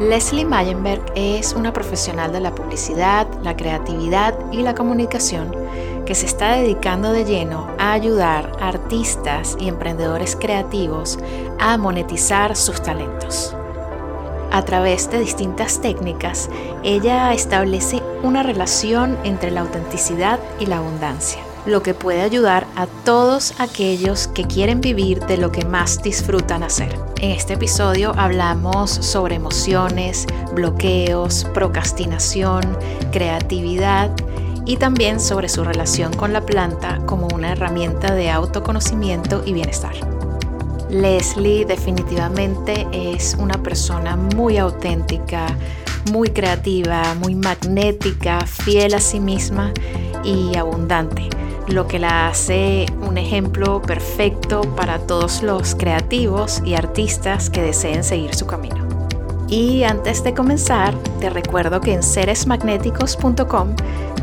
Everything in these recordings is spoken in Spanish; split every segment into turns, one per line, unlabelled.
Leslie Mayenberg es una profesional de la publicidad, la creatividad y la comunicación que se está dedicando de lleno a ayudar a artistas y emprendedores creativos a monetizar sus talentos. A través de distintas técnicas, ella establece una relación entre la autenticidad y la abundancia lo que puede ayudar a todos aquellos que quieren vivir de lo que más disfrutan hacer. En este episodio hablamos sobre emociones, bloqueos, procrastinación, creatividad y también sobre su relación con la planta como una herramienta de autoconocimiento y bienestar. Leslie definitivamente es una persona muy auténtica, muy creativa, muy magnética, fiel a sí misma y abundante lo que la hace un ejemplo perfecto para todos los creativos y artistas que deseen seguir su camino. Y antes de comenzar, te recuerdo que en seresmagnéticos.com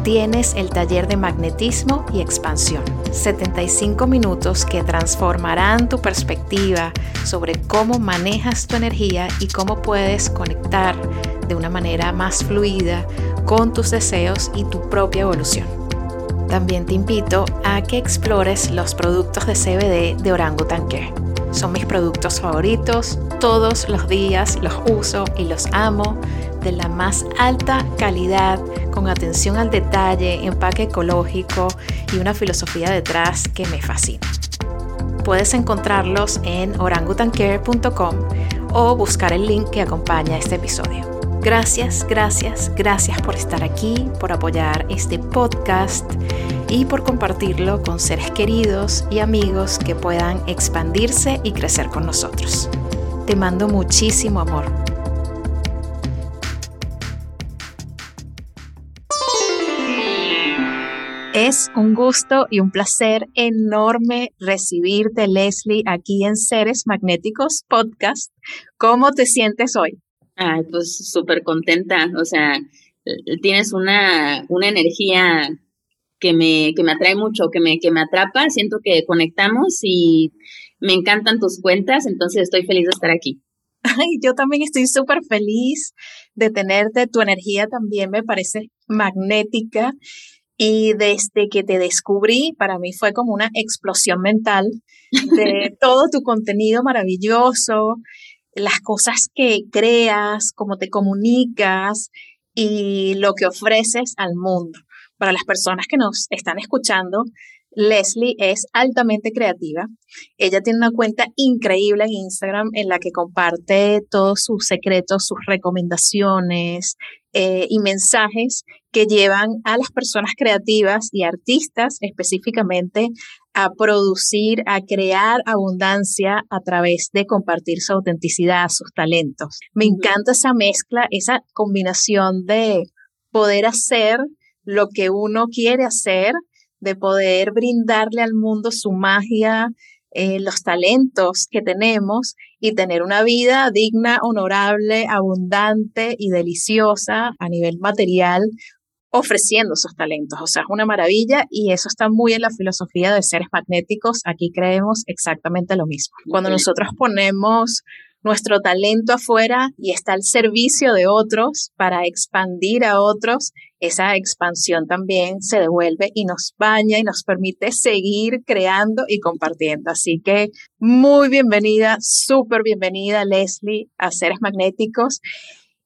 tienes el taller de magnetismo y expansión. 75 minutos que transformarán tu perspectiva sobre cómo manejas tu energía y cómo puedes conectar de una manera más fluida con tus deseos y tu propia evolución. También te invito a que explores los productos de CBD de Orangutan Care. Son mis productos favoritos, todos los días los uso y los amo de la más alta calidad, con atención al detalle, empaque ecológico y una filosofía detrás que me fascina. Puedes encontrarlos en orangutancare.com o buscar el link que acompaña este episodio. Gracias, gracias, gracias por estar aquí, por apoyar este podcast y por compartirlo con seres queridos y amigos que puedan expandirse y crecer con nosotros. Te mando muchísimo amor. Es un gusto y un placer enorme recibirte, Leslie, aquí en Seres Magnéticos Podcast. ¿Cómo te sientes hoy?
Ay, pues súper contenta, o sea, tienes una, una energía que me, que me atrae mucho, que me, que me atrapa, siento que conectamos y me encantan tus cuentas, entonces estoy feliz de estar aquí.
Ay, yo también estoy súper feliz de tenerte, tu energía también me parece magnética y desde que te descubrí, para mí fue como una explosión mental de todo tu contenido maravilloso, las cosas que creas, cómo te comunicas y lo que ofreces al mundo. Para las personas que nos están escuchando, Leslie es altamente creativa. Ella tiene una cuenta increíble en Instagram en la que comparte todos sus secretos, sus recomendaciones eh, y mensajes que llevan a las personas creativas y artistas específicamente a producir, a crear abundancia a través de compartir su autenticidad, sus talentos. Me encanta esa mezcla, esa combinación de poder hacer lo que uno quiere hacer, de poder brindarle al mundo su magia, eh, los talentos que tenemos y tener una vida digna, honorable, abundante y deliciosa a nivel material ofreciendo esos talentos. O sea, es una maravilla y eso está muy en la filosofía de seres magnéticos. Aquí creemos exactamente lo mismo. Cuando nosotros ponemos nuestro talento afuera y está al servicio de otros para expandir a otros, esa expansión también se devuelve y nos baña y nos permite seguir creando y compartiendo. Así que muy bienvenida, súper bienvenida Leslie a Seres Magnéticos.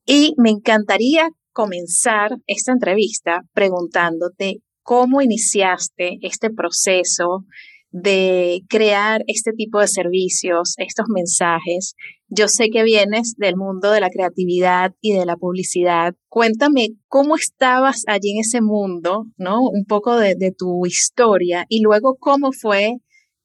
Y me encantaría comenzar esta entrevista preguntándote cómo iniciaste este proceso de crear este tipo de servicios, estos mensajes. Yo sé que vienes del mundo de la creatividad y de la publicidad. Cuéntame cómo estabas allí en ese mundo, ¿no? Un poco de, de tu historia y luego cómo fue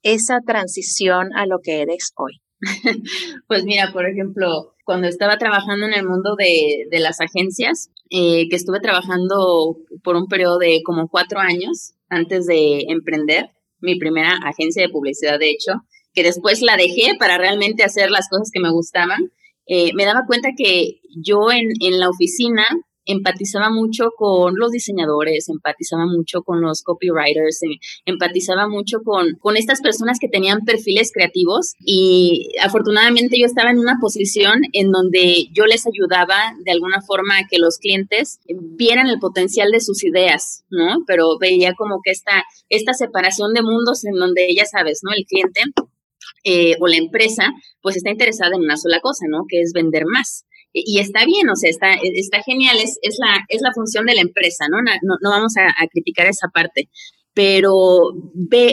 esa transición a lo que eres hoy.
pues mira, por ejemplo, cuando estaba trabajando en el mundo de, de las agencias, eh, que estuve trabajando por un periodo de como cuatro años antes de emprender mi primera agencia de publicidad, de hecho, que después la dejé para realmente hacer las cosas que me gustaban, eh, me daba cuenta que yo en, en la oficina empatizaba mucho con los diseñadores, empatizaba mucho con los copywriters, em, empatizaba mucho con, estas personas que tenían perfiles creativos y afortunadamente yo estaba en una posición en donde yo les ayudaba de alguna forma a que los clientes vieran el potencial de sus ideas, ¿no? Pero veía como que esta, esta separación de mundos en donde ya sabes, ¿no? El cliente eh, o la empresa pues está interesada en una sola cosa, ¿no? Que es vender más y está bien, o sea, está, está genial, es, es, la, es la función de la empresa, ¿no? No, no vamos a, criticar esa parte, pero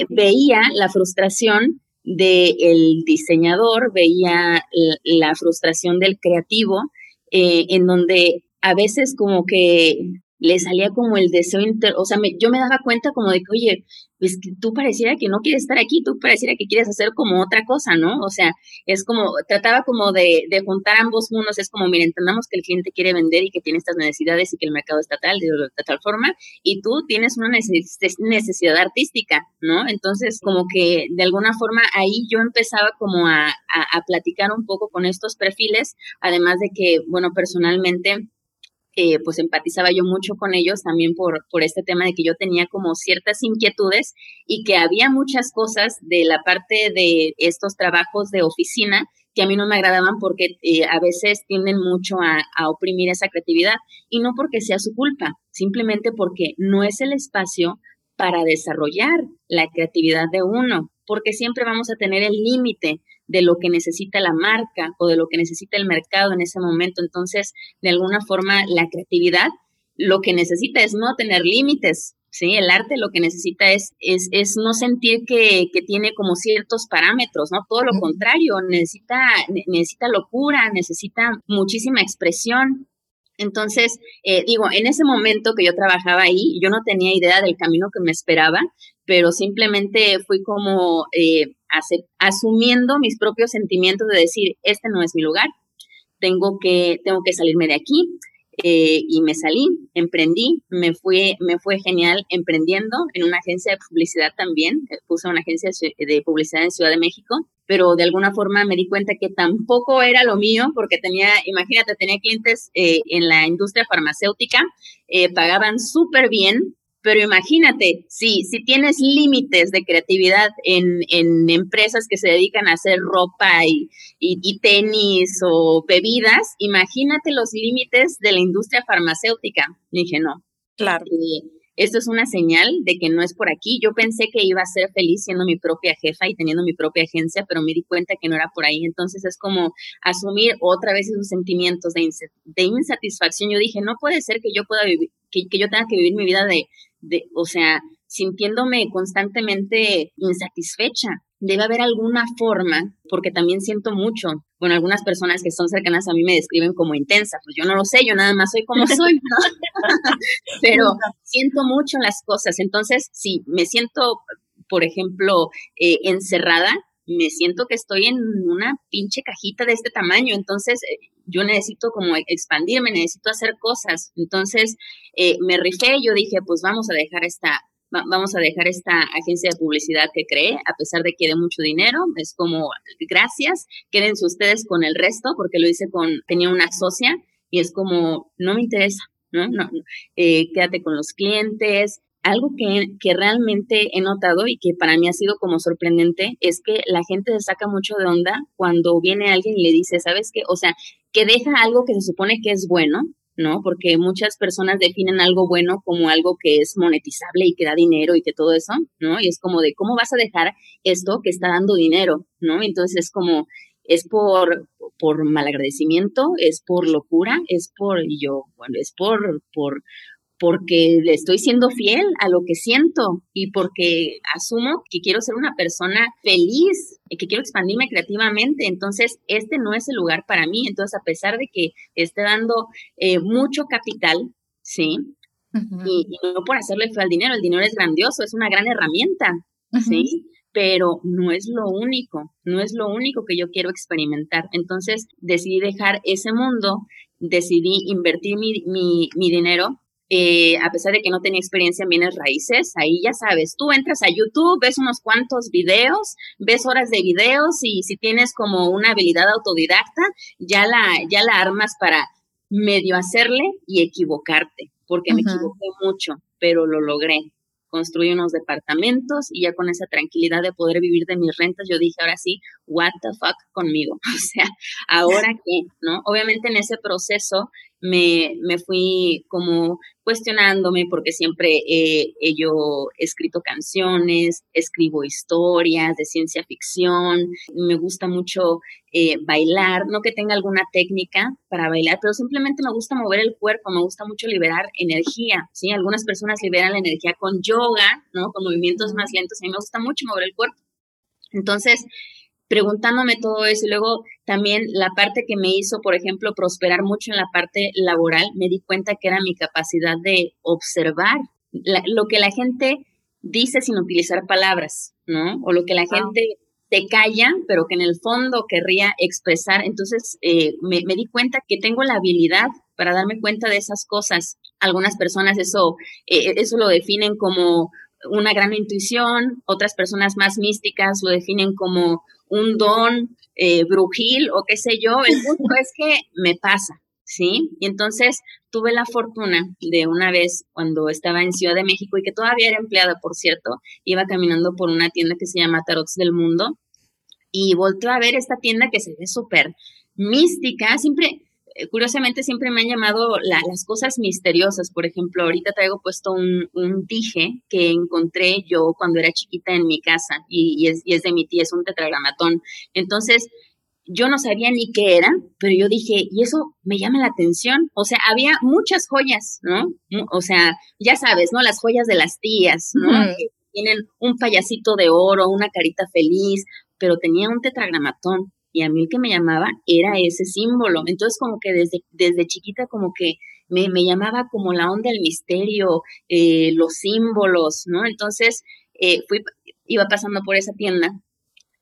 veía la frustración del diseñador, veía la, frustración del creativo, eh, en donde a veces como que le salía como el deseo, inter o sea, yo me daba cuenta como de que, oye, pues que tú pareciera que no quieres estar aquí, tú pareciera que quieres hacer como otra cosa, ¿no? O sea, es como, trataba como de, de juntar ambos mundos, es como, mira, entendamos que el cliente quiere vender y que tiene estas necesidades y que el mercado está tal, de, tal forma, y tú tienes una necesidad artística, ¿no? Entonces, como que de alguna forma ahí yo empezaba como a, a, a platicar un poco con estos perfiles, además de que, bueno, personalmente, eh, pues empatizaba yo mucho con ellos también por, por este tema de que yo tenía como ciertas inquietudes y que había muchas cosas de la parte de estos trabajos de oficina que a mí no me agradaban porque eh, a veces tienden mucho a, a oprimir esa creatividad. Y no porque sea su culpa, simplemente porque no es el espacio para desarrollar la creatividad de uno, porque siempre vamos a tener el límite de lo que necesita la marca o de lo que necesita el mercado en ese momento. Entonces, de alguna forma, la creatividad lo que necesita es no tener límites, ¿sí? El arte lo que necesita es, es, es no sentir que, que, tiene como ciertos parámetros, ¿no? Todo lo contrario, necesita, necesita locura, necesita muchísima expresión. Entonces, eh, digo, en ese momento que yo trabajaba ahí, yo no tenía idea del camino que me esperaba, pero simplemente fui como eh, asumiendo mis propios sentimientos de decir, este no es mi lugar, tengo que, tengo que salirme de aquí. Eh, y me salí, emprendí, me fue, me fue genial emprendiendo en una agencia de publicidad también, eh, puse una agencia de publicidad en Ciudad de México, pero de alguna forma me di cuenta que tampoco era lo mío, porque tenía, imagínate, tenía clientes eh, en la industria farmacéutica, pagaban súper bien, pero imagínate, si, si tienes límites de creatividad en, en empresas que se dedican a hacer ropa y, y, tenis o bebidas, imagínate los límites de la industria farmacéutica. dije, no.
Claro.
esto es una señal de que no es por aquí. Yo pensé que iba a ser feliz siendo mi propia jefa y teniendo mi propia agencia, pero me di cuenta que no era por ahí. Entonces es como asumir otra vez esos sentimientos de, de insatisfacción. Yo dije, no puede ser que yo pueda vivir, que, que yo tenga que vivir mi vida de de, o sea, sintiéndome constantemente insatisfecha. Debe haber alguna forma, porque también siento mucho. Bueno, algunas personas que son cercanas a mí me describen como intensa, pues yo no lo sé, yo nada más soy como soy, Pero siento mucho las cosas. Entonces, si me siento, por ejemplo, eh, encerrada, me siento que estoy en una pinche cajita de este tamaño, entonces eh, yo necesito como expandirme, necesito hacer cosas. Entonces eh, me rifé, yo dije, pues vamos a dejar esta, vamos a dejar esta agencia de publicidad que creé, a pesar de que de mucho dinero, es como, gracias, quédense ustedes con el resto, porque lo hice con, tenía una socia y es como, no me interesa, ¿no? no, eh, quédate con los clientes, algo que, que, realmente he notado y que para mí ha sido como sorprendente es que la gente se saca mucho de onda cuando viene alguien y le dice, ¿sabes qué? O sea, que deja algo que se supone que es bueno, ¿no? Porque muchas personas definen algo bueno como algo que es monetizable y que da dinero y que todo eso, ¿no? Y es como de, ¿cómo vas a dejar esto que está dando dinero, ¿no? Entonces es como, es por, por malagradecimiento, es por locura, es por, yo, bueno, es por, por, porque le estoy siendo fiel a lo que siento y porque asumo que quiero ser una persona feliz y que quiero expandirme creativamente. Entonces, este no es el lugar para mí. Entonces, a pesar de que esté dando eh, mucho capital, ¿sí? y, no por hacerle fe al dinero, el dinero es grandioso, es una gran herramienta, ¿sí? pero no es lo único, no es lo único que yo quiero experimentar. Entonces decidí dejar ese mundo, decidí invertir mi, mi, mi dinero eh, a pesar de que no tenía experiencia en bienes raíces, ahí ya sabes, tú entras a YouTube, ves unos cuantos videos, ves horas de videos y si tienes como una habilidad autodidacta, ya la, ya la armas para medio hacerle y equivocarte, porque me equivoqué mucho, pero lo logré. Construí unos departamentos y ya con esa tranquilidad de poder vivir de mis rentas, yo dije, ahora sí, what the fuck conmigo. O sea, ahora qué, ¿no? Obviamente en ese proceso me, me fui como cuestionándome porque siempre he, yo escrito canciones, escribo historias de ciencia ficción, me gusta mucho eh, bailar, no que tenga alguna técnica para bailar, pero simplemente me gusta mover el cuerpo, me gusta mucho liberar energía, ¿sí? Algunas personas liberan la energía con yoga, ¿no? Con movimientos más lentos, a mí me gusta mucho mover el cuerpo. Entonces, preguntándome todo eso y luego también la parte que me hizo, por ejemplo, prosperar mucho en la parte laboral, me di cuenta que era mi capacidad de observar lo que la gente dice sin utilizar palabras, ¿no? O lo que la gente te calla, pero que en el fondo querría expresar. Entonces eh, me, di cuenta que tengo la habilidad para darme cuenta de esas cosas. Algunas personas eso, eh, eso lo definen como una gran intuición, otras personas más místicas lo definen como un don eh, brujil o qué sé yo, el punto es que me pasa, ¿sí? Y entonces tuve la fortuna de una vez cuando estaba en Ciudad de México y que todavía era empleada, por cierto, iba caminando por una tienda que se llama Tarots del Mundo y volteé a ver esta tienda que se ve súper mística, siempre curiosamente siempre me han llamado las cosas misteriosas. Por ejemplo, ahorita traigo puesto un, un, dije que encontré yo cuando era chiquita en mi casa y, es, y es, de mi tía, es un tetragramatón. Entonces, yo no sabía ni qué era, pero yo dije, y eso me llama la atención. O sea, había muchas joyas, ¿no? O sea, ya sabes, ¿no? Las joyas de las tías, ¿no? Que tienen un payasito de oro, una carita feliz, pero tenía un tetragramatón y a mí el que me llamaba era ese símbolo. Entonces como que desde, desde chiquita como que me, me llamaba como la onda del misterio, eh, los símbolos, ¿no? Entonces eh, fui, iba pasando por esa tienda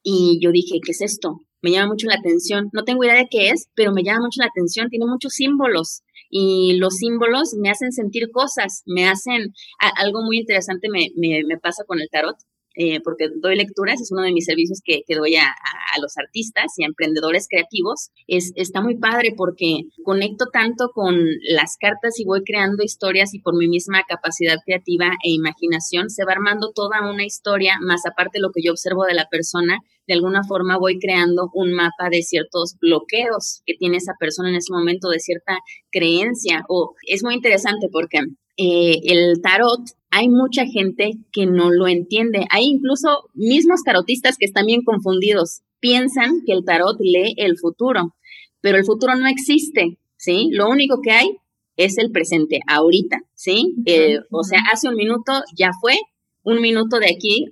y yo dije, ¿qué es esto? Me llama mucho la atención. No tengo idea de qué es, pero me llama mucho la atención. Tiene muchos símbolos y los símbolos me hacen sentir cosas, me hacen algo muy interesante me, me, me pasa con el tarot eh, porque doy lecturas, es uno de mis servicios que, doy a, a, los artistas y a emprendedores creativos. Es, está muy padre porque conecto tanto con las cartas y voy creando historias y por mi misma capacidad creativa e imaginación se va armando toda una historia, más aparte lo que yo observo de la persona, de alguna forma voy creando un mapa de ciertos bloqueos que tiene esa persona en ese momento, de cierta creencia. O es muy interesante porque eh, el tarot hay mucha gente que no lo entiende. Hay incluso mismos tarotistas que están bien confundidos. Piensan que el tarot lee el futuro, pero el futuro no existe, ¿sí? Lo único que hay es el presente, ahorita, ¿sí? Eh, o sea, hace un minuto ya fue, un minuto de aquí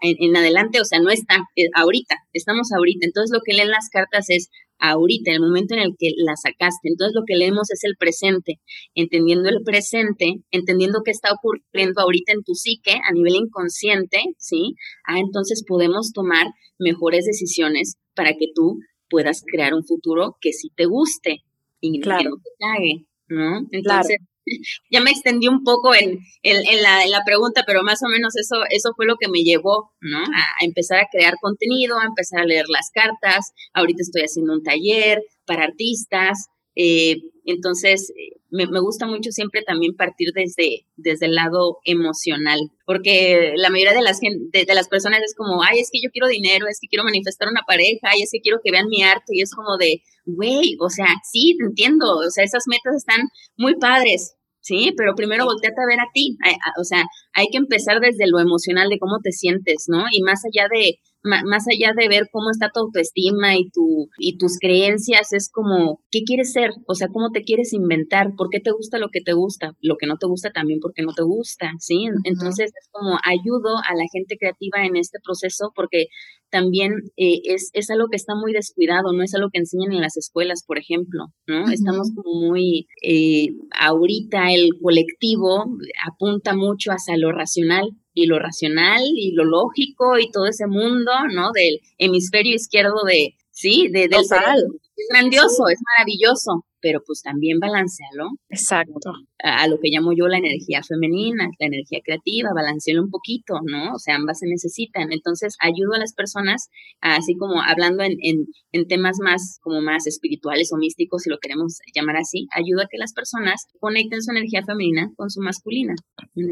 en, adelante, o sea, no está, eh, ahorita, estamos ahorita. Entonces lo que leen las cartas es ahorita, en el momento en el que la sacaste. Entonces lo que leemos es el presente, entendiendo el presente, entendiendo qué está ocurriendo ahorita en tu psique a nivel inconsciente, ¿sí? Ah, entonces podemos tomar mejores decisiones para que tú puedas crear un futuro que sí te guste y que no te cague, ¿no? Entonces, ya me extendí un poco en, en, la, en, la, pregunta, pero más o menos eso, eso fue lo que me llevó, ¿no? A, empezar a crear contenido, a empezar a leer las cartas. Ahorita estoy haciendo un taller para artistas. Eh, entonces, eh, me, me, gusta mucho siempre también partir desde, desde el lado emocional, porque la mayoría de las, de, de las personas es como, ay, es que yo quiero dinero, es que quiero manifestar una pareja, ay, es que quiero que vean mi arte, y es como de, güey, o sea, sí, te entiendo, o sea, esas metas están muy padres, ¿sí? Pero primero volteate a ver a ti, o sea, hay que empezar desde lo emocional de cómo te sientes, ¿no? Y más allá de, más allá de ver cómo está tu autoestima y tu y tus creencias es como qué quieres ser, o sea, cómo te quieres inventar, por qué te gusta lo que te gusta, lo que no te gusta también porque no te gusta, ¿sí? Entonces es como ayudo a la gente creativa en este proceso porque también eh, es, es algo que está muy descuidado, no es algo que enseñan en las escuelas, por ejemplo, ¿no? Estamos como muy, eh, ahorita el colectivo apunta mucho hacia lo racional, y lo racional y lo lógico y todo ese mundo, ¿no? Del hemisferio izquierdo de, sí, de, del cerebro. Es grandioso, es maravilloso, pero pues también balancealo.
Exacto.
A, lo que llamo yo la energía femenina, la energía creativa, balancealo un poquito, ¿no? O sea, ambas se necesitan. Entonces, ayudo a las personas, así como hablando en, en, en temas más, como más espirituales o místicos, si lo queremos llamar así, ayudo a que las personas conecten su energía femenina con su masculina.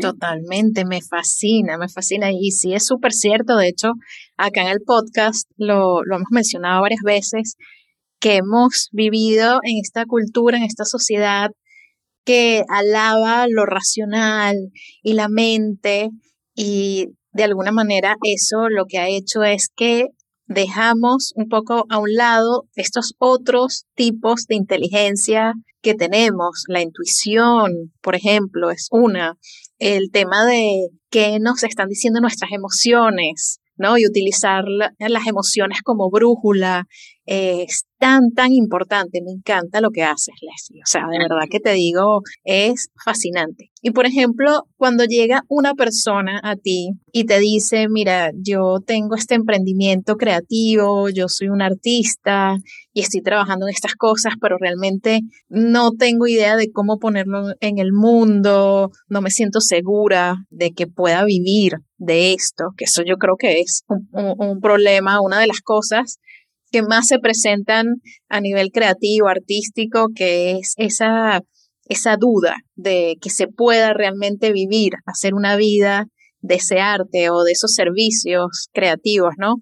Totalmente, me fascina, me fascina. Y sí, es súper cierto. De hecho, acá en el podcast lo, lo hemos mencionado varias veces que hemos vivido en esta cultura, en esta sociedad que alaba lo racional y la mente y de alguna manera eso lo que ha hecho es que dejamos un poco a un lado estos otros tipos de inteligencia que tenemos. La intuición, por ejemplo, es una. El tema de qué nos están diciendo nuestras emociones, ¿no? Y utilizar las emociones como brújula es tan, tan importante. Me encanta lo que haces, Leslie. O sea, de verdad que te digo, es fascinante. Y por ejemplo, cuando llega una persona a ti y te dice, mira, yo tengo este emprendimiento creativo, yo soy un artista y estoy trabajando en estas cosas, pero realmente no tengo idea de cómo ponerlo en el mundo, no me siento segura de que pueda vivir de esto, que eso yo creo que es un problema, una de las cosas que más se presentan a nivel creativo, artístico, que es esa, esa duda de que se pueda realmente vivir, hacer una vida de ese arte o de esos servicios creativos, ¿no?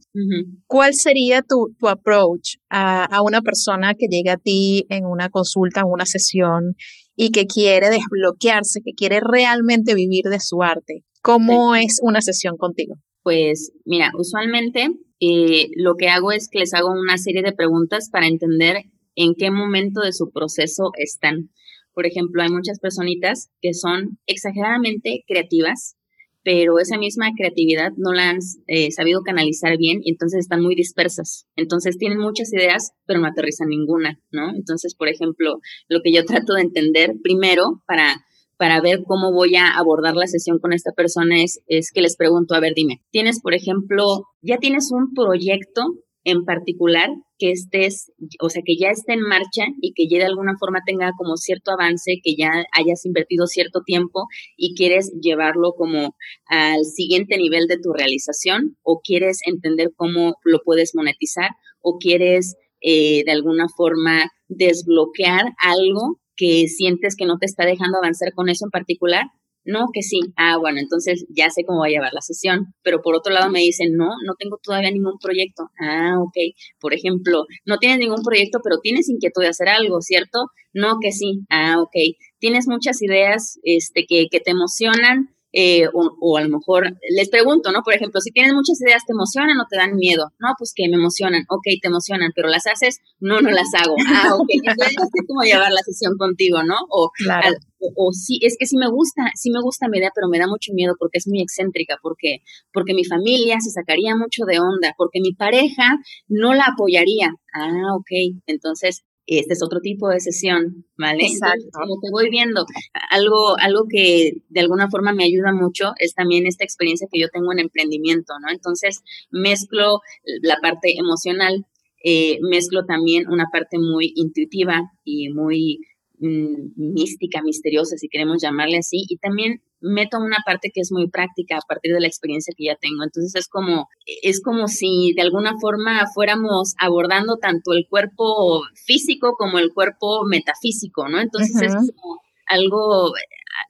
¿Cuál sería tu, tu approach a, a, una persona que llega a ti en una consulta, en una sesión y que quiere desbloquearse, que quiere realmente vivir de su arte? ¿Cómo es una sesión contigo?
Pues mira, usualmente eh, lo que hago es que les hago una serie de preguntas para entender en qué momento de su proceso están. Por ejemplo, hay muchas personitas que son exageradamente creativas, pero esa misma creatividad no la han eh, sabido canalizar bien y entonces están muy dispersas. Entonces tienen muchas ideas, pero no aterrizan ninguna, ¿no? Entonces, por ejemplo, lo que yo trato de entender primero para para ver cómo voy a abordar la sesión con esta persona es, es que les pregunto, a ver, dime, ¿tienes, por ejemplo, ya tienes un proyecto en particular que estés, o sea, que ya esté en marcha y que ya de alguna forma tenga como cierto avance, que ya hayas invertido cierto tiempo y quieres llevarlo como al siguiente nivel de tu realización o quieres entender cómo lo puedes monetizar o quieres eh, de alguna forma desbloquear algo que sientes que no te está dejando avanzar con eso en particular? No, que sí. Ah, bueno, entonces ya sé cómo va a llevar la sesión. Pero por otro lado me dicen, no, no tengo todavía ningún proyecto. Ah, ok. Por ejemplo, no tienes ningún proyecto, pero tienes inquietud de hacer algo, ¿cierto? No, que sí. Ah, ok. Tienes muchas ideas este, que, que te emocionan, eh, o, a lo mejor les pregunto, ¿no? Por ejemplo, si tienes muchas ideas, ¿te emocionan o te dan miedo? No, pues que me emocionan, ok, te emocionan, pero las haces, no, no las hago. Ah, ok, entonces no sé cómo llevar la sesión contigo, ¿no? O,
claro.
o, sí, es que sí me gusta, sí me gusta mi idea, pero me da mucho miedo porque es muy excéntrica, porque, porque mi familia se sacaría mucho de onda, porque mi pareja no la apoyaría. Ah, ok, entonces este es otro tipo de sesión, ¿vale?
Exacto.
como te voy viendo, algo, algo que de alguna forma me ayuda mucho es también esta experiencia que yo tengo en emprendimiento, ¿no? Entonces, mezclo la parte emocional, eh, mezclo también una parte muy intuitiva y muy Mm, mística, misteriosa, si queremos llamarle así, y también meto una parte que es muy práctica a partir de la experiencia que ya tengo. Entonces es como, es como si de alguna forma fuéramos abordando tanto el cuerpo físico como el cuerpo metafísico, ¿no? Entonces es como algo,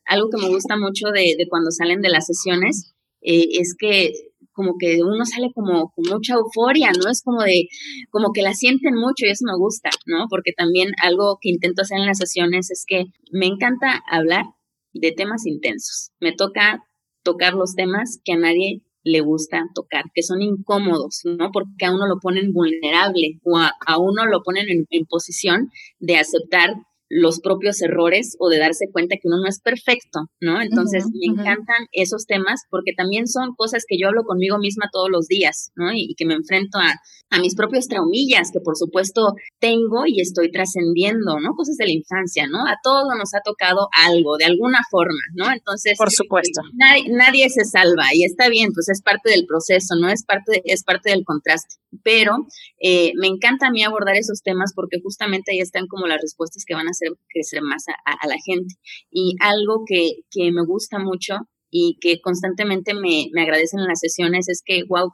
algo que me gusta mucho de, de cuando salen de las sesiones, eh, es que como que uno sale como con mucha euforia, ¿no? Es como de, como que la sienten mucho y eso me gusta, ¿no? Porque también algo que intento hacer en las sesiones es que me encanta hablar de temas intensos. Me toca tocar los temas que a nadie le gusta tocar, que son incómodos, ¿no? Porque a uno lo ponen vulnerable o a, uno lo ponen en, posición de aceptar los propios errores o de darse cuenta que uno no es perfecto, ¿no? Entonces, me encantan esos temas porque también son cosas que yo hablo conmigo misma todos los días, ¿no? Y, que me enfrento a, a, mis propios traumillas que por supuesto tengo y estoy trascendiendo, ¿no? Cosas de la infancia, ¿no? A todos nos ha tocado algo, de alguna forma, ¿no? Entonces,
por supuesto.
Nadie, nadie se salva y está bien, pues es parte del proceso, ¿no? Es parte, es parte del contraste. Pero eh, me encanta a mí abordar esos temas porque justamente ahí están como las respuestas que van a hacer crecer más a, la gente. Y algo que, que, me gusta mucho y que constantemente me, me agradecen en las sesiones es que, wow,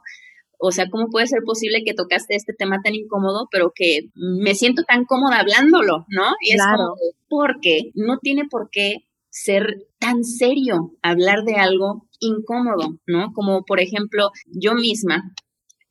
o sea, ¿cómo puede ser posible que tocaste este tema tan incómodo, pero que me siento tan cómoda hablándolo, ¿no? Y es como, porque no tiene por qué ser tan serio hablar de algo incómodo, ¿no? Como por ejemplo, yo misma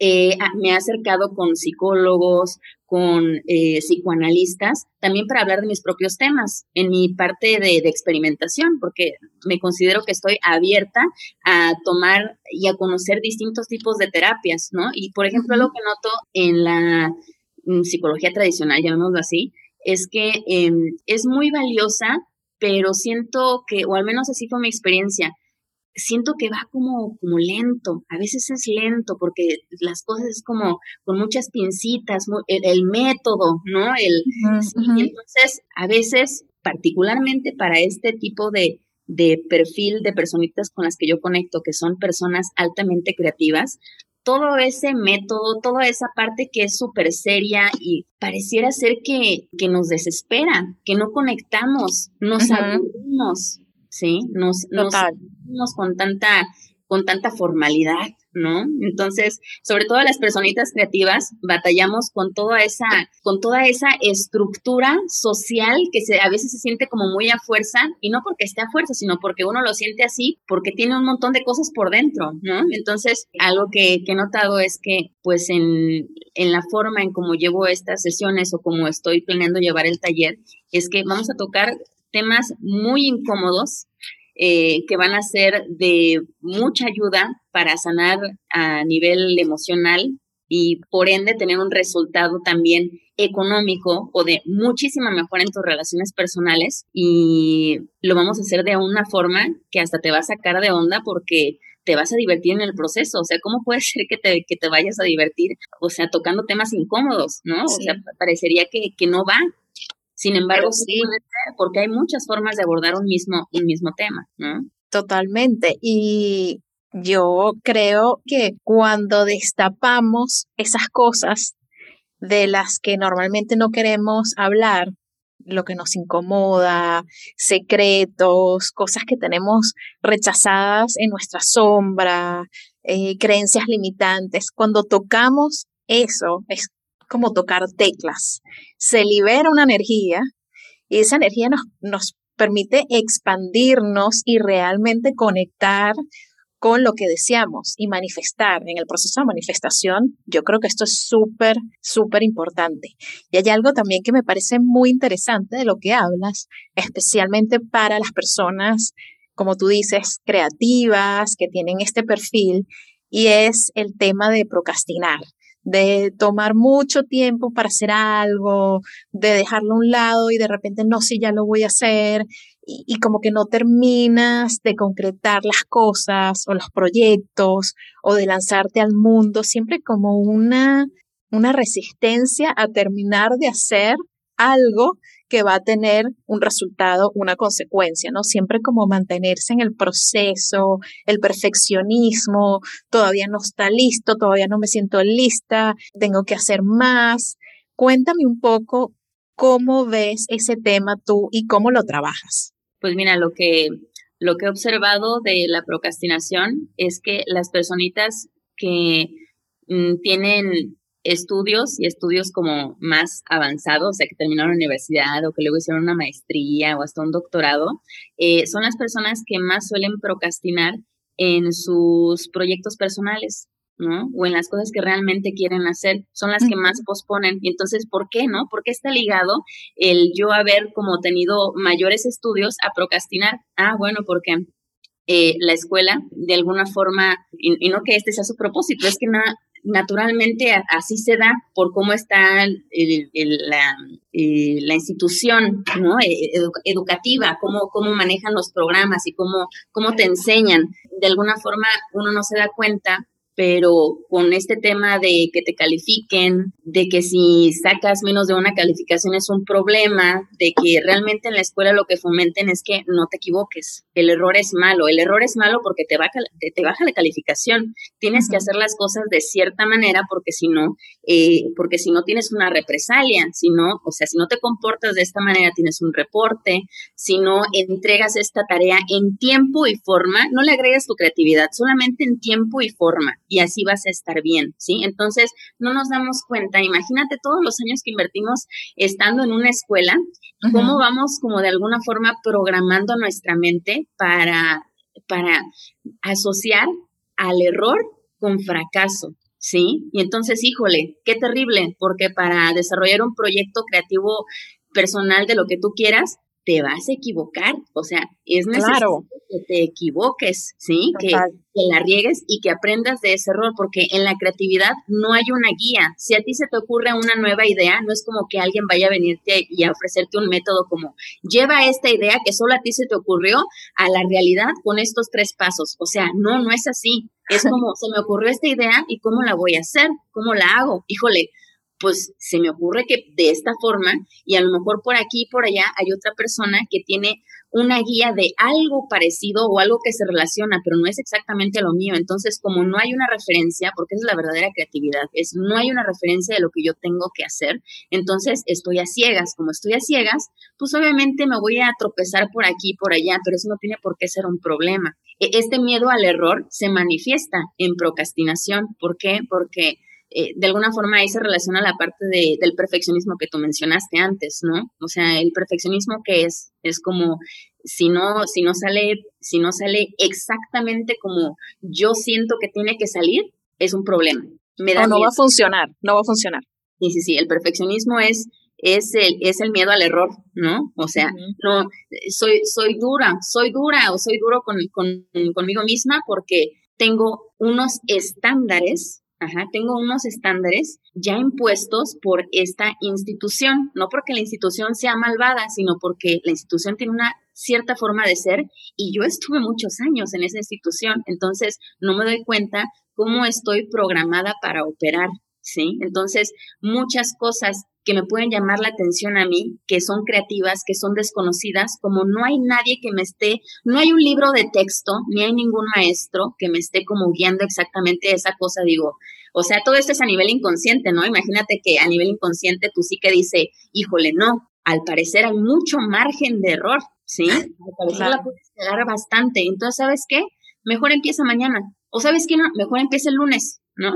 eh, me he acercado con psicólogos, con eh, psicoanalistas, también para hablar de mis propios temas en mi parte de, experimentación, porque me considero que estoy abierta a tomar y a conocer distintos tipos de terapias, ¿no? Y por ejemplo, lo que noto en la mm, psicología tradicional, llamémoslo así, es que em, es muy valiosa, pero siento que, o al menos así fue mi experiencia, siento que va como, como lento, a veces es lento porque las cosas es como con muchas pincitas, el, método, ¿no? El, entonces, a veces, particularmente para este tipo de, de perfil de personitas con las que yo conecto, que son personas altamente creativas, todo ese método, toda esa parte que es súper seria y pareciera ser que, que, nos desespera, que no conectamos, nos aburrimos, ¿sí? Nos, nos con tanta, con tanta formalidad, ¿no? Entonces, sobre todo las personitas creativas, batallamos con toda esa, con toda esa estructura social que se, a veces se siente como muy a fuerza, y no porque esté a fuerza, sino porque uno lo siente así, porque tiene un montón de cosas por dentro, ¿no? Entonces, algo que, que he notado es que, pues, en, en la forma en cómo llevo estas sesiones o como estoy planeando llevar el taller, es que vamos a tocar temas muy incómodos, eh, que van a ser de mucha ayuda para sanar a nivel emocional y por ende tener un resultado también económico o de muchísima mejora en tus relaciones personales. Y lo vamos a hacer de una forma que hasta te va a sacar de onda porque te vas a divertir en el proceso, o sea, ¿cómo puede ser que te, que te vayas a divertir, o sea, tocando temas incómodos, ¿no? O sea, parecería que, que no va, sin embargo, sí, porque hay muchas formas de abordar un mismo, un mismo tema, ¿no?
Totalmente. Y yo creo que cuando destapamos esas cosas de las que normalmente no queremos hablar, lo que nos incomoda, secretos, cosas que tenemos rechazadas en nuestra sombra, eh, creencias limitantes, cuando tocamos eso, es como tocar teclas. Se libera una energía y esa energía nos, nos permite expandirnos y realmente conectar con lo que deseamos y manifestar. En el proceso de manifestación, yo creo que esto es súper, súper importante. Y hay algo también que me parece muy interesante de lo que hablas, especialmente para las personas, como tú dices, creativas, que tienen este perfil, y es el tema de procrastinar de tomar mucho tiempo para hacer algo, de dejarlo a un lado y de repente no, si ya lo voy a hacer y, y, como que no terminas de concretar las cosas o los proyectos o de lanzarte al mundo, siempre como una, una resistencia a terminar de hacer algo que va a tener un resultado, una consecuencia, ¿no? Siempre como mantenerse en el proceso, el perfeccionismo, todavía no está listo, todavía no me siento lista, tengo que hacer más. Cuéntame un poco cómo ves ese tema tú y cómo lo trabajas.
Pues mira, lo que, lo que he observado de la procrastinación es que las personitas que mm, tienen estudios y estudios como más avanzados, o sea, que terminaron la universidad o que luego hicieron una maestría o hasta un doctorado, eh, son las personas que más suelen procrastinar en sus proyectos personales, ¿no? O en las cosas que realmente quieren hacer, son las que más posponen. Y entonces, ¿por qué, no? ¿Por qué está ligado el yo haber como tenido mayores estudios a procrastinar? Ah, bueno, porque eh, la escuela, de alguna forma, y, no que este sea su propósito, es que nada, naturalmente así se da por cómo está la, eh, la, institución ¿no? E, educativa, cómo, cómo manejan los programas y cómo, cómo te enseñan. De alguna forma uno no se da cuenta pero con este tema de que te califiquen, de que si sacas menos de una calificación es un problema, de que realmente en la escuela lo que fomenten es que no te equivoques. El error es malo. El error es malo porque te baja, te, baja la calificación. Tienes que hacer las cosas de cierta manera porque si no, eh, porque si no tienes una represalia, si no, o sea, si no te comportas de esta manera tienes un reporte, si no entregas esta tarea en tiempo y forma, no le agregues tu creatividad, solamente en tiempo y forma y así vas a estar bien, ¿sí? Entonces, no nos damos cuenta, imagínate todos los años que invertimos estando en una escuela, cómo vamos como de alguna forma programando nuestra mente para, para asociar al error con fracaso. ¿Sí? Y entonces, híjole, qué terrible, porque para desarrollar un proyecto creativo personal de lo que tú quieras, te vas a equivocar, o sea, es necesario que te equivoques, ¿sí? Que, que, la riegues y que aprendas de ese error, porque en la creatividad no hay una guía. Si a ti se te ocurre una nueva idea, no es como que alguien vaya a venirte y a ofrecerte un método como, lleva esta idea que solo a ti se te ocurrió a la realidad con estos tres pasos. O sea, no, no es así. Es como, se me ocurrió esta idea y cómo la voy a hacer, cómo la hago. Híjole, pues se me ocurre que de esta forma, y a lo mejor por aquí y por allá hay otra persona que tiene una guía de algo parecido o algo que se relaciona, pero no es exactamente lo mío. Entonces, como no hay una referencia, porque es la verdadera creatividad, es no hay una referencia de lo que yo tengo que hacer, entonces estoy a ciegas. Como estoy a ciegas, pues obviamente me voy a tropezar por aquí y por allá, pero eso no tiene por qué ser un problema. E, este miedo al error se manifiesta en procrastinación. ¿Por qué? Porque eh, de alguna forma ahí se relaciona la parte de, del perfeccionismo que tú mencionaste antes, ¿no? O sea, el perfeccionismo que es, es como si no, si no sale, si no sale exactamente como yo siento que tiene que salir, es un problema.
Me da no va a funcionar, no va a funcionar.
Sí, sí, sí, el perfeccionismo es, es el, es el miedo al error, ¿no? O sea, no, soy, soy dura, soy dura o soy duro con, con, conmigo misma porque tengo unos estándares Ajá, tengo unos estándares ya impuestos por esta institución, no porque la institución sea malvada, sino porque la institución tiene una cierta forma de ser y yo estuve muchos años en esa institución, entonces no me doy cuenta cómo estoy programada para operar, ¿sí? Entonces, muchas cosas que me pueden llamar la atención a mí, que son creativas, que son desconocidas, como no hay nadie que me esté, no hay un libro de texto, ni hay ningún maestro que me esté como guiando exactamente esa cosa, digo, o sea, todo esto es a nivel inconsciente, ¿no? Imagínate que a nivel inconsciente tú sí que dice, híjole, no, al parecer hay mucho margen de error, ¿sí? Al parecer la puedes quedar bastante, entonces, ¿sabes qué? Mejor empieza mañana, o ¿sabes qué? No, mejor empieza el lunes, ¿no?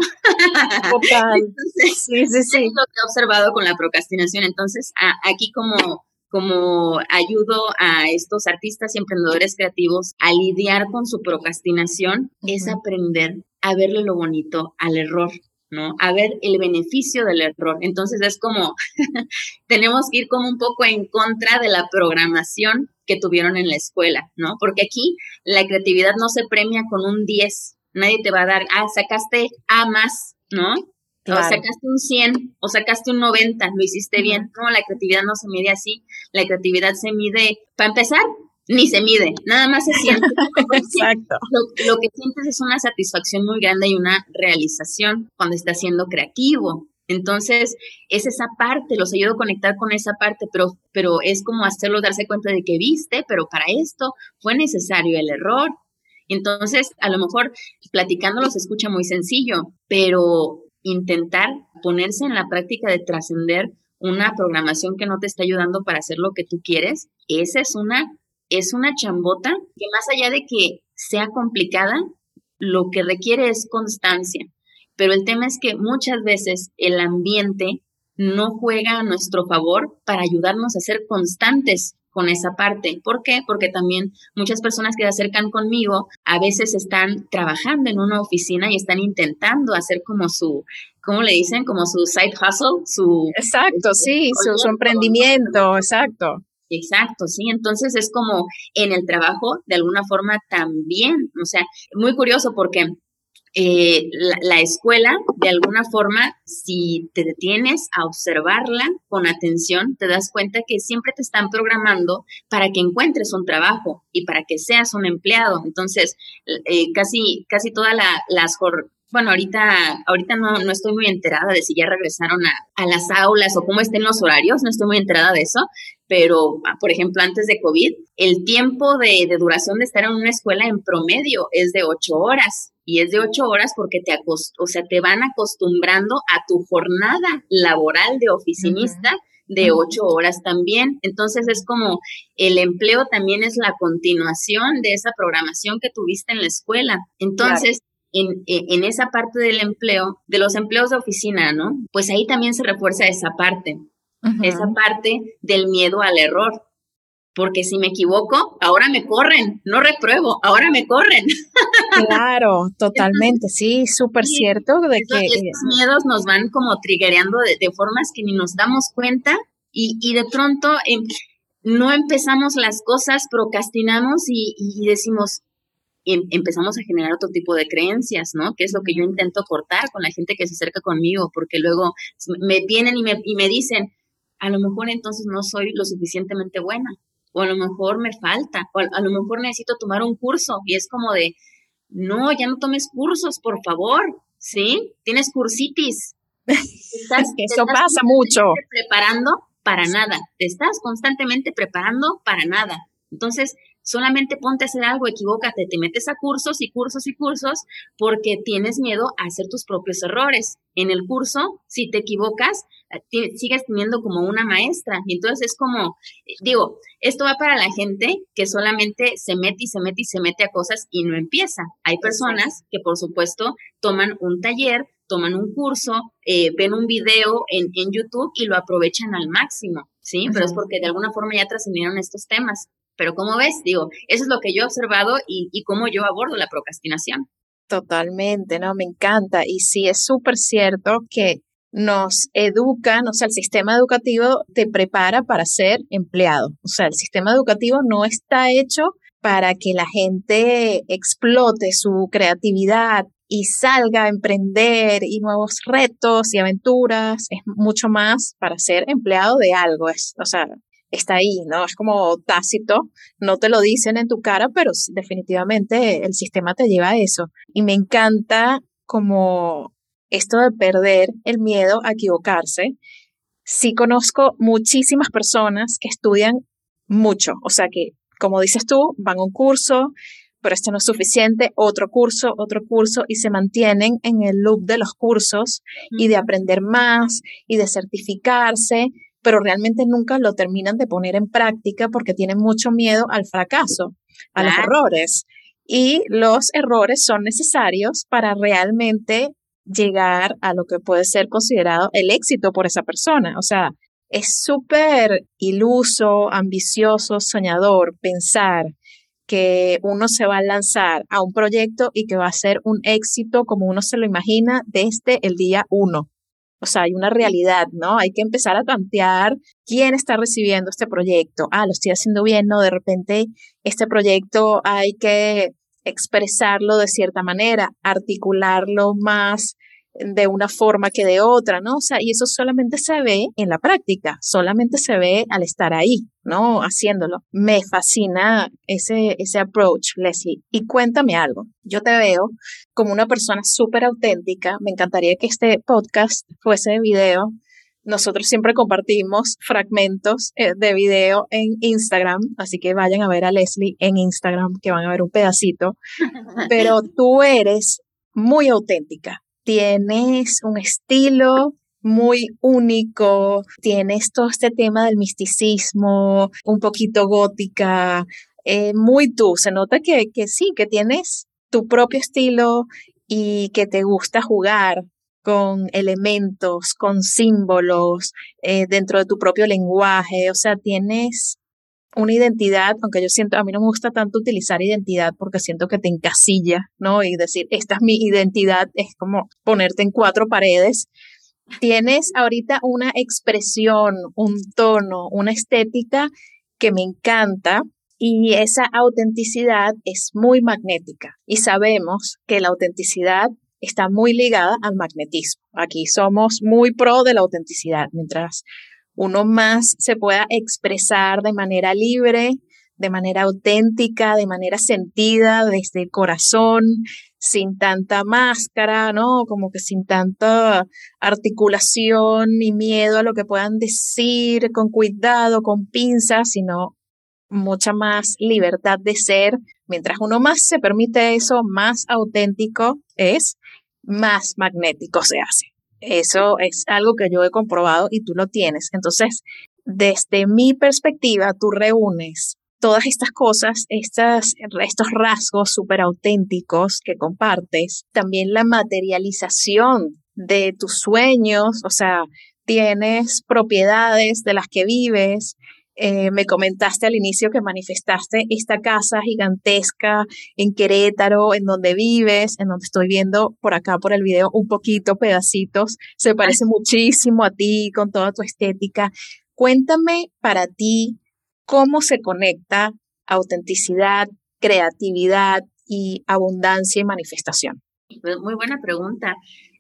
Total. sí, sí, sí. Es lo que he observado con la procrastinación. Entonces, aquí como, como ayudo a estos artistas y emprendedores creativos a lidiar con su procrastinación, es aprender a verle lo bonito al error. ¿no? A ver el beneficio del error. Entonces es como, tenemos que ir como un poco en contra de la programación que tuvieron en la escuela, ¿no? Porque aquí la creatividad no se premia con un 10, nadie te va a dar, ah, sacaste A más, ¿no? O sacaste un 100 o sacaste un 90, lo hiciste bien. No, la creatividad no se mide así. La creatividad se mide, para empezar, ni se mide, nada más se siente. Exacto. Lo, lo, que sientes es una satisfacción muy grande y una realización cuando estás siendo creativo. Entonces, es esa parte, los ayudo a conectar con esa parte, pero, pero es como hacerlo darse cuenta de que viste, pero para esto fue necesario el error, entonces, a lo mejor platicándolo se escucha muy sencillo, pero intentar ponerse en la práctica de trascender una programación que no te está ayudando para hacer lo que tú quieres, esa es una, es una chambota que más allá de que sea complicada, lo que requiere es constancia. Pero el tema es que muchas veces el ambiente no juega a nuestro favor para ayudarnos a ser constantes con esa parte. ¿Por qué? Porque también muchas personas que se acercan conmigo a veces están trabajando en una oficina y están intentando hacer como su, ¿cómo le dicen? Como su side hustle, su...
Exacto, sí, su, su emprendimiento, exacto.
Exacto, sí. Entonces es como en el trabajo, de alguna forma también, o sea, muy curioso porque eh, la, escuela, de alguna forma, si te detienes a observarla con atención, te das cuenta que siempre te están programando para que encuentres un trabajo y para que seas un empleado. Entonces, eh, casi, casi todas las bueno, ahorita, ahorita no, no, estoy muy enterada de si ya regresaron a, a, las aulas o cómo estén los horarios, no estoy muy enterada de eso, pero, ah, por ejemplo, antes de COVID, el tiempo de, de duración de estar en una escuela en promedio es de ocho horas y es de ocho horas porque te, o sea, te van acostumbrando a tu jornada laboral de oficinista. de ocho horas también. Entonces es como el empleo también es la continuación de esa programación que tuviste en la escuela. Entonces, en, en, esa parte del empleo, de los empleos de oficina, ¿no? Pues ahí también se refuerza esa parte, esa parte del miedo al error. Porque si me equivoco, ahora me corren, no repruebo, ahora me corren.
Claro, totalmente, sí, súper cierto. De que,
estos miedos nos van como triggereando de, formas que ni nos damos cuenta y, y de pronto em, no empezamos las cosas, procrastinamos y, y decimos, Em, empezamos a generar otro tipo de creencias, ¿no? Que es lo que yo intento cortar con la gente que se acerca conmigo, porque luego me vienen y me, y me dicen, a lo mejor entonces no soy lo suficientemente buena, o a lo mejor me falta, o a, lo mejor necesito tomar un curso, y es como de, no, ya no tomes cursos, por favor, ¿sí? Tienes cursitis.
Eso pasa mucho.
Preparando para nada, te estás constantemente preparando para nada. Entonces, solamente ponte a hacer algo, equivócate, te metes a cursos y cursos y cursos porque tienes miedo a hacer tus propios errores. En el curso, si te equivocas, sigues teniendo como una maestra. Y entonces es como, digo, esto va para la gente que solamente se mete y se mete y se mete a cosas y no empieza. Hay personas que, por supuesto, toman un taller, toman un curso, eh, ven un video en, en, YouTube y lo aprovechan al máximo, ¿sí? Pero es porque de alguna forma ya trascendieron estos temas. Pero como ves, digo, eso es lo que yo he observado y, y cómo yo abordo la procrastinación.
Totalmente, ¿no? Me encanta. Y sí, es súper cierto que nos educan, o sea, el sistema educativo te prepara para ser empleado. O sea, el sistema educativo no está hecho para que la gente explote su creatividad y salga a emprender y nuevos retos y aventuras. Es mucho más para ser empleado de algo. Es, o sea, está ahí, ¿no? Es como tácito, no te lo dicen en tu cara, pero definitivamente el sistema te lleva a eso. Y me encanta como esto de perder el miedo a equivocarse. Sí conozco muchísimas personas que estudian mucho, o sea que, como dices tú, van a un curso, pero esto no es suficiente, otro curso, otro curso, y se mantienen en el loop de los cursos y de aprender más y de certificarse pero realmente nunca lo terminan de poner en práctica porque tienen mucho miedo al fracaso, a los errores. Y los errores son necesarios para realmente llegar a lo que puede ser considerado el éxito por esa persona. O sea, es súper iluso, ambicioso, soñador pensar que uno se va a lanzar a un proyecto y que va a ser un éxito como uno se lo imagina desde el día uno. O sea, hay una realidad, ¿no? Hay que empezar a tantear quién está recibiendo este proyecto. Ah, lo estoy haciendo bien, ¿no? De repente este proyecto hay que expresarlo de cierta manera, articularlo más de una forma que de otra, ¿no? O sea, y eso solamente se ve en la práctica, solamente se ve al estar ahí, ¿no? Haciéndolo. Me fascina ese, ese approach, Leslie. Y cuéntame algo. Yo te veo como una persona súper auténtica. Me encantaría que este podcast fuese de video. Nosotros siempre compartimos fragmentos eh, de video en Instagram, así que vayan a ver a Leslie en Instagram, que van a ver un pedacito. Pero tú eres muy auténtica tienes un estilo muy único, tienes todo este tema del misticismo, un poquito gótica, eh, muy tú, se nota que, que sí, que tienes tu propio estilo y que te gusta jugar con elementos, con símbolos eh, dentro de tu propio lenguaje, o sea, tienes una identidad, aunque yo siento, a mí no me gusta tanto utilizar identidad porque siento que te encasilla, ¿no? Y decir, esta es mi identidad, es como ponerte en cuatro paredes. Tienes ahorita una expresión, un tono, una estética que me encanta Y esa autenticidad es muy magnética y sabemos que la autenticidad está muy ligada al magnetismo. Aquí somos muy pro de la autenticidad, mientras uno más se pueda expresar de manera libre, de manera auténtica, de manera sentida, desde el corazón, sin tanta máscara, ¿no? Como que sin tanta articulación ni miedo a lo que puedan decir, con cuidado, con pinzas, sino mucha más libertad de ser. Mientras uno más se permite eso, más auténtico es, más magnético se hace. Eso es algo que yo he comprobado y tú lo tienes. Entonces, desde mi perspectiva, tú reúnes todas estas cosas, estos rasgos súper auténticos que compartes, también la materialización de tus sueños, o sea, tienes propiedades de las que vives. Eh, me comentaste al inicio que manifestaste esta casa gigantesca en Querétaro, en donde vives, en donde estoy viendo por acá por el video un poquito, pedacitos. Se parece muchísimo a ti con toda tu estética. Cuéntame para ti cómo se conecta autenticidad, creatividad y abundancia y manifestación?
Pues, muy buena pregunta.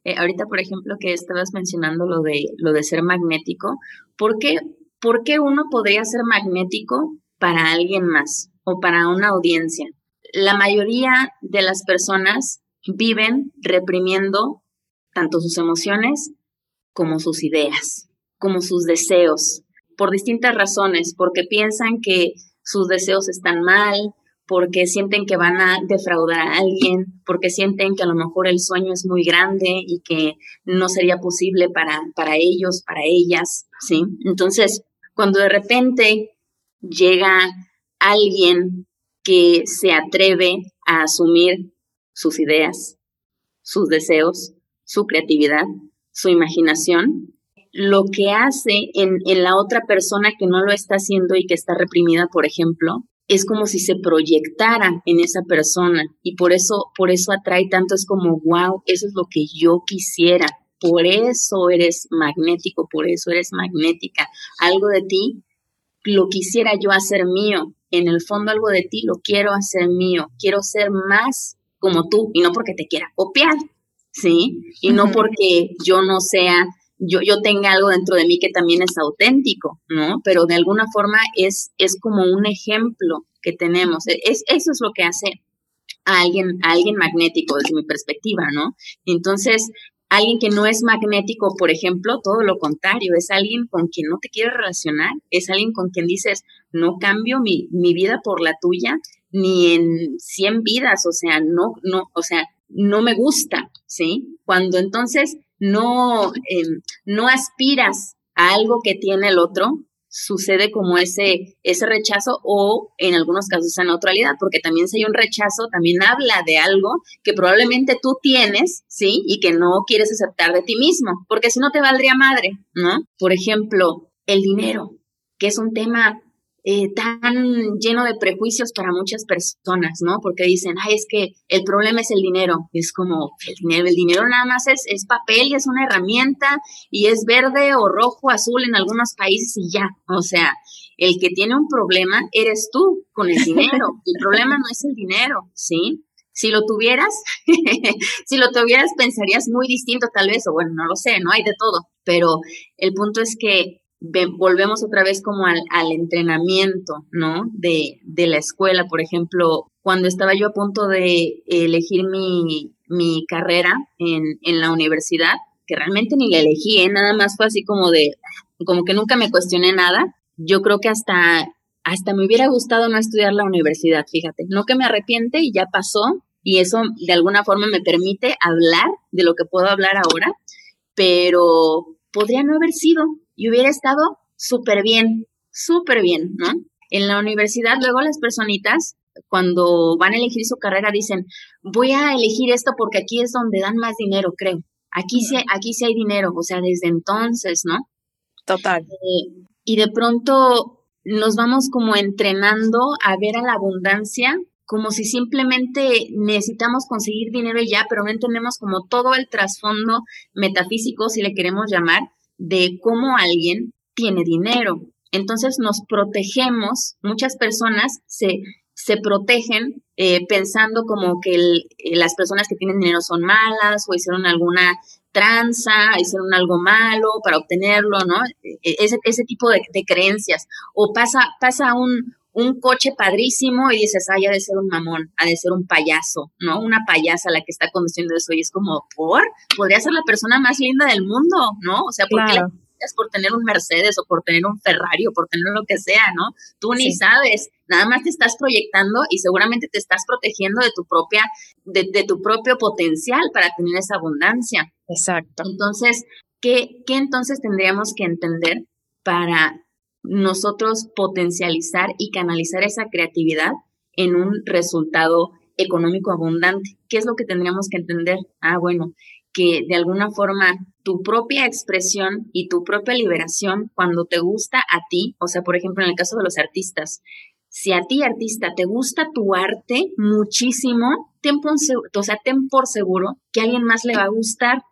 Eh, ahorita, por ejemplo, que estabas mencionando lo de, lo de ser magnético, ¿por qué, ¿por qué uno podría ser magnético para alguien más o para una audiencia? La mayoría de las personas viven reprimiendo tanto sus emociones como sus ideas, como sus deseos, por distintas razones, porque piensan que sus deseos están mal, porque sienten que van a defraudar a alguien, porque sienten que a lo mejor el sueño es muy grande y que no sería posible para, para ellos, para ellas, ¿sí? Entonces, cuando de repente llega alguien que se atreve a asumir sus ideas, sus deseos, su creatividad, su imaginación, lo que hace en, la otra persona que no lo está haciendo y que está reprimida, por ejemplo, es como si se proyectara en esa persona. Y por eso, por eso atrae tanto, es como, wow, eso es lo que yo quisiera, por eso eres magnético, por eso eres magnética, algo de ti lo quisiera yo hacer mío, en el fondo algo de ti lo quiero hacer mío, quiero ser más como tú y no porque te quiera copiar, ¿sí? Y no porque yo no sea yo, yo tenga algo dentro de mí que también es auténtico, ¿no? Pero de alguna forma es, es como un ejemplo que tenemos. E, es, eso es lo que hace a alguien, a alguien magnético desde mi perspectiva, ¿no? Entonces, alguien que no es magnético, por ejemplo, todo lo contrario, es alguien con quien no te quieres relacionar, es alguien con quien dices, no cambio mi, mi vida por la tuya, ni en 100 vidas, o sea, no, no, o sea, no me gusta, ¿sí? Cuando entonces no, em, no aspiras a algo que tiene el otro, sucede como ese, ese rechazo o en algunos casos esa neutralidad, porque también si hay un rechazo, también habla de algo que probablemente tú tienes, ¿sí? Y que no quieres aceptar de ti mismo, porque si no te valdría madre, ¿no? Por ejemplo, el dinero, que es un tema eh, tan lleno de prejuicios para muchas personas, ¿no? Porque dicen, ay, es que el problema es el dinero. Es como, el dinero, el dinero nada más es, es papel y es una herramienta y es verde o rojo, azul en algunos países y ya. O sea, el que tiene un problema eres tú con el dinero. El problema no es el dinero, ¿sí? Si lo tuvieras, si lo tuvieras pensarías muy distinto tal vez, o bueno, no lo sé, no hay de todo, pero el punto es que volvemos otra vez como al, entrenamiento, ¿no? De, la escuela, por ejemplo, cuando estaba yo a punto de elegir mi, mi carrera en, en, la universidad, que realmente ni la elegí, ¿eh? nada más fue así como de, como que nunca me cuestioné nada, yo creo que hasta, hasta me hubiera gustado no estudiar la universidad, fíjate, no que me arrepiente y ya pasó, y eso de alguna forma me permite hablar de lo que puedo hablar ahora, pero podría no haber sido, y hubiera estado súper bien, súper bien, ¿no? En la universidad, luego las personitas, cuando van a elegir su carrera, dicen, voy a elegir esto porque aquí es donde dan más dinero, creo. Aquí sí, aquí sí hay dinero, o sea, desde entonces, ¿no?
Total.
Eh, y de pronto nos vamos como entrenando a ver a la abundancia como si simplemente necesitamos conseguir dinero y ya, pero no entendemos como todo el trasfondo metafísico, si le queremos llamar, de cómo alguien tiene dinero, Entonces nos protegemos, muchas personas se, se protegen eh, pensando como que eh, las personas que tienen dinero son malas o hicieron alguna tranza, hicieron algo malo para obtenerlo, ¿no? E, e, ese, ese tipo de, creencias. O pasa, pasa un, un coche padrísimo y dices, ay, ha de ser un mamón, ha de ser un payaso, ¿no? Una payasa la que está conduciendo eso y es como, ¿por? Podría ser la persona más linda del mundo, ¿no? O sea, ¿por qué es por tener un Mercedes o por tener un Ferrari o por tener lo que sea, ¿no? Tú ni sabes, nada más te estás proyectando y seguramente te estás protegiendo de tu propia, de, de tu propio potencial para tener esa abundancia.
Exacto.
Entonces, ¿qué, ¿qué entonces tendríamos que entender para nosotros potencializar y canalizar esa creatividad en un resultado económico abundante? ¿Qué es lo que tendríamos que entender? Ah, bueno, que de alguna forma tu propia expresión y tu propia liberación cuando te gusta a ti, o sea, por ejemplo, en el caso de los artistas, si a ti artista te gusta tu arte muchísimo, ten por, o sea, ten por seguro que a alguien más le va a gustar.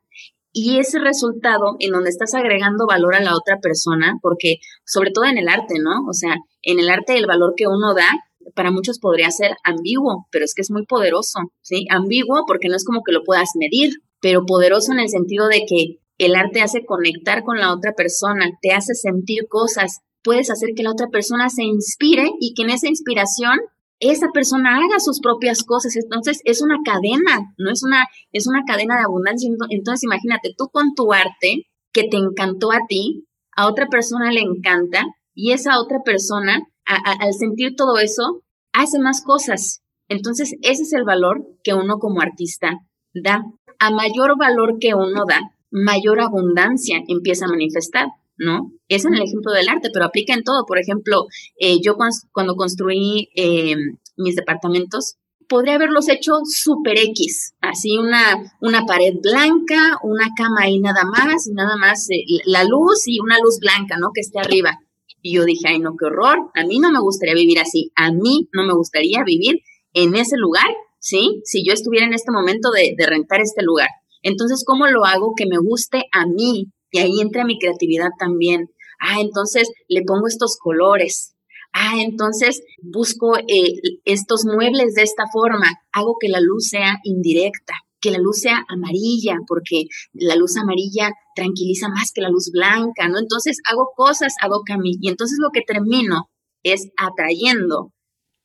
Y ese resultado en donde estás agregando valor a la otra persona, porque sobre todo en el arte, ¿no? O sea, en el arte el valor que uno da para muchos podría ser ambiguo, pero es que es muy poderoso, ¿sí? Ambiguo porque no es como que lo puedas medir, pero poderoso en el sentido de que el arte hace conectar con la otra persona, te hace sentir cosas, puedes hacer que la otra persona se inspire y que en esa inspiración esa persona haga sus propias cosas. Entonces es una cadena, no es una, es una cadena de abundancia. Entonces imagínate, tú con tu arte que te encantó a ti, a otra persona le encanta y esa otra persona, al sentir todo eso, hace más cosas. Entonces ese es el valor que uno como artista da a mayor valor que uno da, mayor abundancia empieza a manifestar, ¿no? Es en el ejemplo del arte, pero aplica en todo. Por ejemplo, eh, yo cuando construí em, mis departamentos, podría haberlos hecho super X, así una, una pared blanca, una cama y nada más, y nada más eh, la luz y una luz blanca, ¿no? Que esté arriba. Y yo dije, ay, no, qué horror, a mí no me gustaría vivir así, a mí no me gustaría vivir en ese lugar ¿sí? Si yo estuviera en este momento de, de rentar este lugar. Entonces, ¿cómo lo hago que me guste a mí? Y ahí entra mi creatividad también. Ah, entonces le pongo estos colores. Ah, entonces busco eh, estos muebles de esta forma. Hago que la luz sea indirecta, que la luz sea amarilla, porque la luz amarilla tranquiliza más que la luz blanca, ¿no? Entonces hago cosas, hago mí Y entonces lo que termino es atrayendo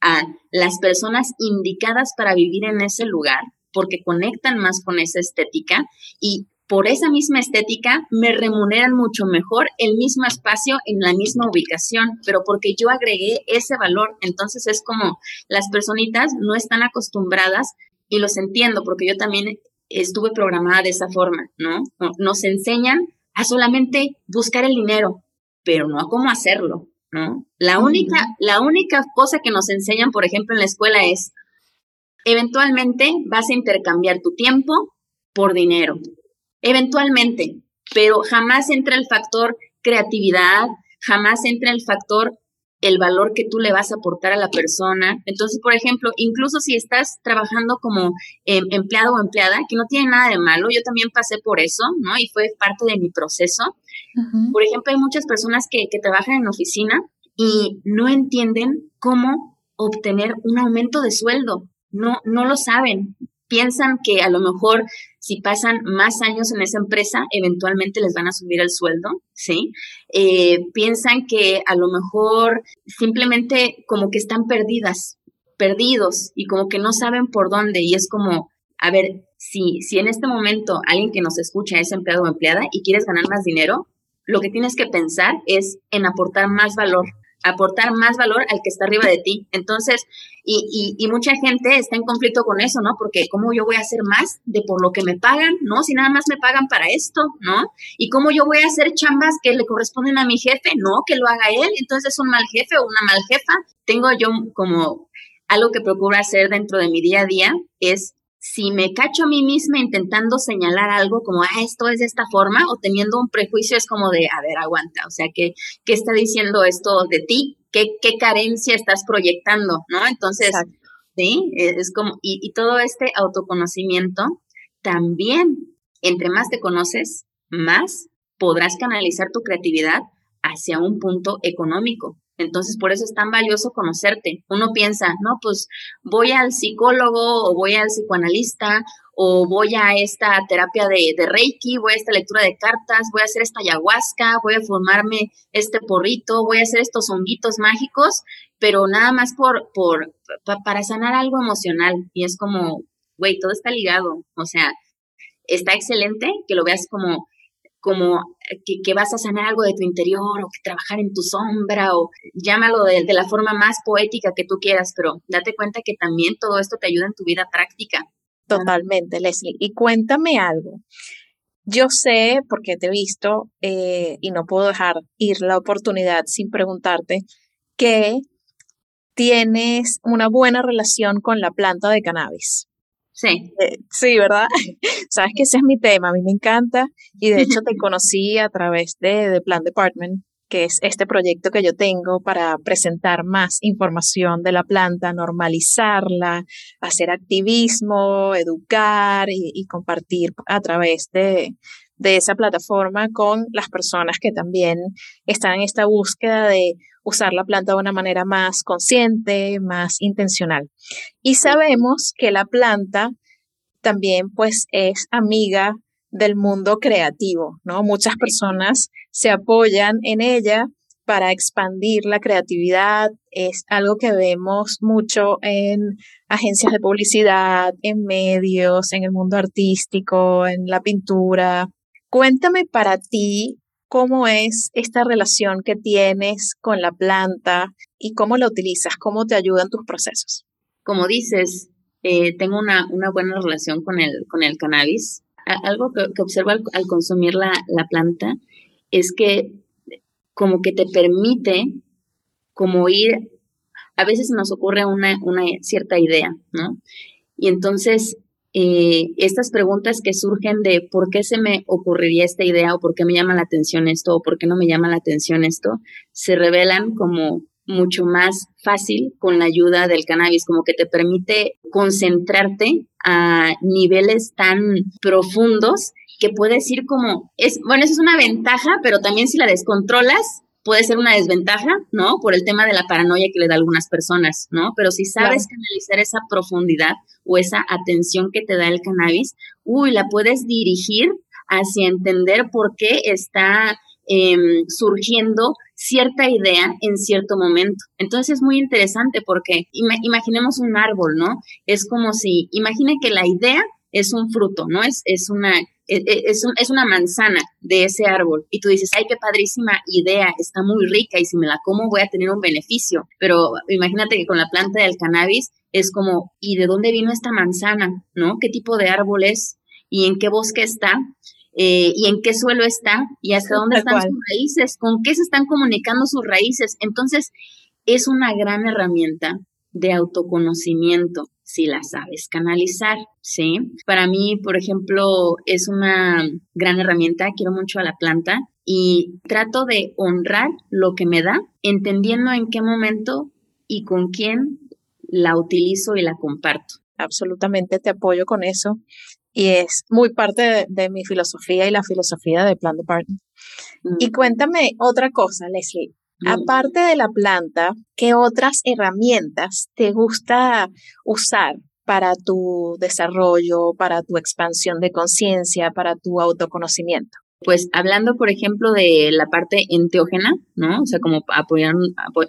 a las personas indicadas para vivir en ese lugar, porque conectan más con esa estética y por esa misma estética me remuneran mucho mejor el mismo espacio en la misma ubicación, pero porque yo agregué ese valor. Entonces es como las personitas no están acostumbradas y los entiendo porque yo también estuve programada de esa forma, ¿no? Nos enseñan a solamente buscar el dinero, pero no a cómo hacerlo. ¿no? La única, la única cosa que nos enseñan, por ejemplo, en la escuela es, eventualmente vas a intercambiar tu tiempo por dinero. Eventualmente, pero jamás entra el factor creatividad, jamás entra el factor el valor que tú le vas a aportar a la persona. Entonces, por ejemplo, incluso si estás trabajando como em, empleado o empleada, que no tiene nada de malo, yo también pasé por eso, ¿no? Y fue parte de mi proceso. Por ejemplo, hay muchas personas que, que trabajan en oficina y no entienden cómo obtener un aumento de sueldo. No, no lo saben. Piensan que a lo mejor si pasan más años en esa empresa, eventualmente les van a subir el sueldo, ¿sí? Eh, piensan que a lo mejor simplemente como que están perdidas, perdidos y como que no saben por dónde y es como, a ver, si, si en este momento alguien que nos escucha es empleado o empleada y quieres ganar más dinero, lo que tienes que pensar es en aportar más valor, aportar más valor al que está arriba de ti. Entonces, y, y, mucha gente está en conflicto con eso, ¿no? Porque ¿cómo yo voy a hacer más de por lo que me pagan, ¿no? Si nada más me pagan para esto, ¿no? ¿Y cómo yo voy a hacer chambas que le corresponden a mi jefe? No, que lo haga él, entonces es un mal jefe o una mal jefa. Tengo yo como algo que procuro hacer dentro de mi día a día es si me cacho a mí misma intentando señalar algo como, ah, esto es de esta forma, o teniendo un prejuicio, es como de, a ver, aguanta, o sea, ¿qué, qué está diciendo esto de ti? ¿Qué, qué carencia estás proyectando? ¿No? Entonces, sí, e, es como, y, y todo este autoconocimiento también, entre más te conoces, más podrás canalizar tu creatividad hacia un punto económico. Entonces, por eso es tan valioso conocerte. Uno piensa, no, pues voy al psicólogo o voy al psicoanalista o voy a esta terapia de, Reiki, voy a esta lectura de cartas, voy a hacer esta ayahuasca, voy a formarme este porrito, voy a hacer estos honguitos mágicos, pero nada más por, por, para sanar algo emocional. Y es como, güey, todo está ligado. O sea, está excelente que lo veas como como que, vas a sanar algo de tu interior o que trabajar en tu sombra o llámalo de, de, la forma más poética que tú quieras, pero date cuenta que también todo esto te ayuda en tu vida práctica.
Totalmente, Leslie. Y cuéntame algo. Yo sé, porque te he visto eh, y no puedo dejar ir la oportunidad sin preguntarte, que tienes una buena relación con la planta de cannabis.
Sí.
Eh, sí, ¿verdad? Sabes que ese es mi tema, a mí me encanta y de hecho te conocí a través de The Plant Department que es este proyecto que yo tengo para presentar más información de la planta, normalizarla, hacer activismo, educar y, compartir a través de, de esa plataforma con las personas que también están en esta búsqueda de usar la planta de una manera más consciente, más intencional. Y sabemos que la planta también pues es amiga del mundo creativo, ¿no? Muchas personas se apoyan en ella para expandir la creatividad. Es algo que vemos mucho en agencias de publicidad, en medios, en el mundo artístico, en la pintura. Cuéntame para ti cómo es esta relación que tienes con la planta y cómo la utilizas, cómo te ayuda en tus procesos.
Como dices, eh, tengo una, una, buena relación con el, con el cannabis algo que, observo al, consumir la, planta es que como que te permite como ir, a veces nos ocurre una, una cierta idea, ¿no? Y entonces eh, estas preguntas que surgen de por qué se me ocurriría esta idea o por qué me llama la atención esto o por qué no me llama la atención esto, se revelan como mucho más fácil con la ayuda del cannabis, como que te permite concentrarte a niveles tan profundos que puedes ir como, es, bueno, eso es una ventaja, pero también si la descontrolas, puede ser una desventaja, ¿no? Por el tema de la paranoia que le da a algunas personas, ¿no? Pero si sabes canalizar esa profundidad o esa atención que te da el cannabis, uy, la puedes dirigir hacia entender por qué está Em, surgiendo cierta idea en cierto momento. Entonces es muy interesante porque imaginemos un árbol, ¿no? Es como si, imagine que la idea es un fruto, ¿no? Es, es una, es, es, una manzana de ese árbol y tú dices, ay, qué padrísima idea, está muy rica y si me la como voy a tener un beneficio. Pero imagínate que con la planta del cannabis es como, ¿y de dónde vino esta manzana? ¿No? ¿Qué tipo de árbol es? ¿Y en qué bosque está? Eh, y en qué suelo está y hasta dónde están sus raíces, con qué se están comunicando sus raíces. Entonces, es una gran herramienta de autoconocimiento si la sabes canalizar, ¿sí? Para mí, por ejemplo, es una gran herramienta, quiero mucho a la planta y trato de honrar lo que me da, entendiendo en qué momento y con quién la utilizo y la comparto.
Absolutamente te apoyo con eso y es muy parte de, mi filosofía y la filosofía de Plan de Partner. Y mm. cuéntame otra cosa, Leslie. Aparte de la planta, ¿qué otras herramientas te gusta usar para tu desarrollo, para tu expansión de conciencia, para tu autoconocimiento?
Pues hablando, por ejemplo, de la parte enteógena, ¿no? O sea, como apoyar,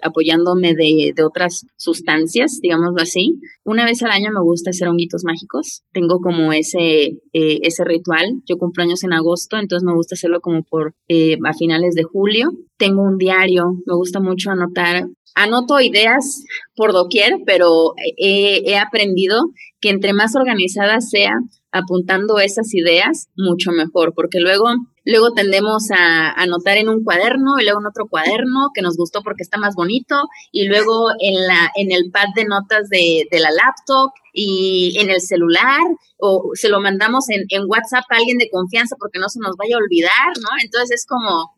apoyándome de, de, otras sustancias, digámoslo así. Una vez al año me gusta hacer honguitos mágicos. Tengo como ese, eh, ese ritual. Yo cumplo años en agosto, entonces me gusta hacerlo como por eh, a finales de julio. Tengo un diario, me gusta mucho anotar. Anoto ideas por doquier, pero he, aprendido que entre más organizada sea, apuntando esas ideas, mucho mejor, porque luego Luego tendemos a anotar en un cuaderno y luego en otro cuaderno que nos gustó porque está más bonito y luego en, la, en el pad de notas de, de la laptop y en el celular o se lo mandamos en, en WhatsApp a alguien de confianza porque no se nos vaya a olvidar, ¿no? Entonces es como,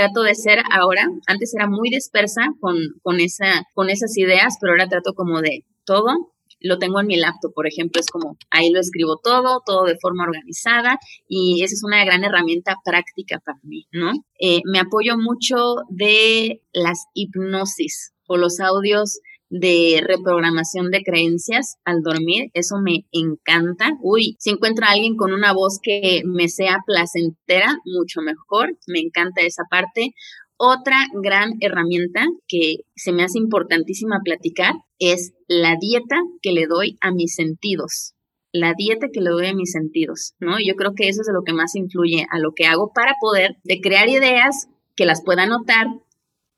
trato de ser ahora, antes era muy dispersa con, con, esa, con esas ideas, pero ahora trato como de todo lo tengo en mi laptop, por ejemplo, es como ahí lo escribo todo, todo de forma organizada y esa es una gran herramienta práctica para mí, ¿no? Eh, me apoyo mucho de las hipnosis o los audios de reprogramación de creencias al dormir, eso me encanta. Uy, si encuentro a alguien con una voz que me sea placentera, mucho mejor, me encanta esa parte. Otra gran herramienta que se me hace importantísima platicar es la dieta que le doy a mis sentidos. La dieta que le doy a mis sentidos, ¿no? Yo creo que eso es lo que más influye a lo que hago para poder de crear ideas que las pueda anotar,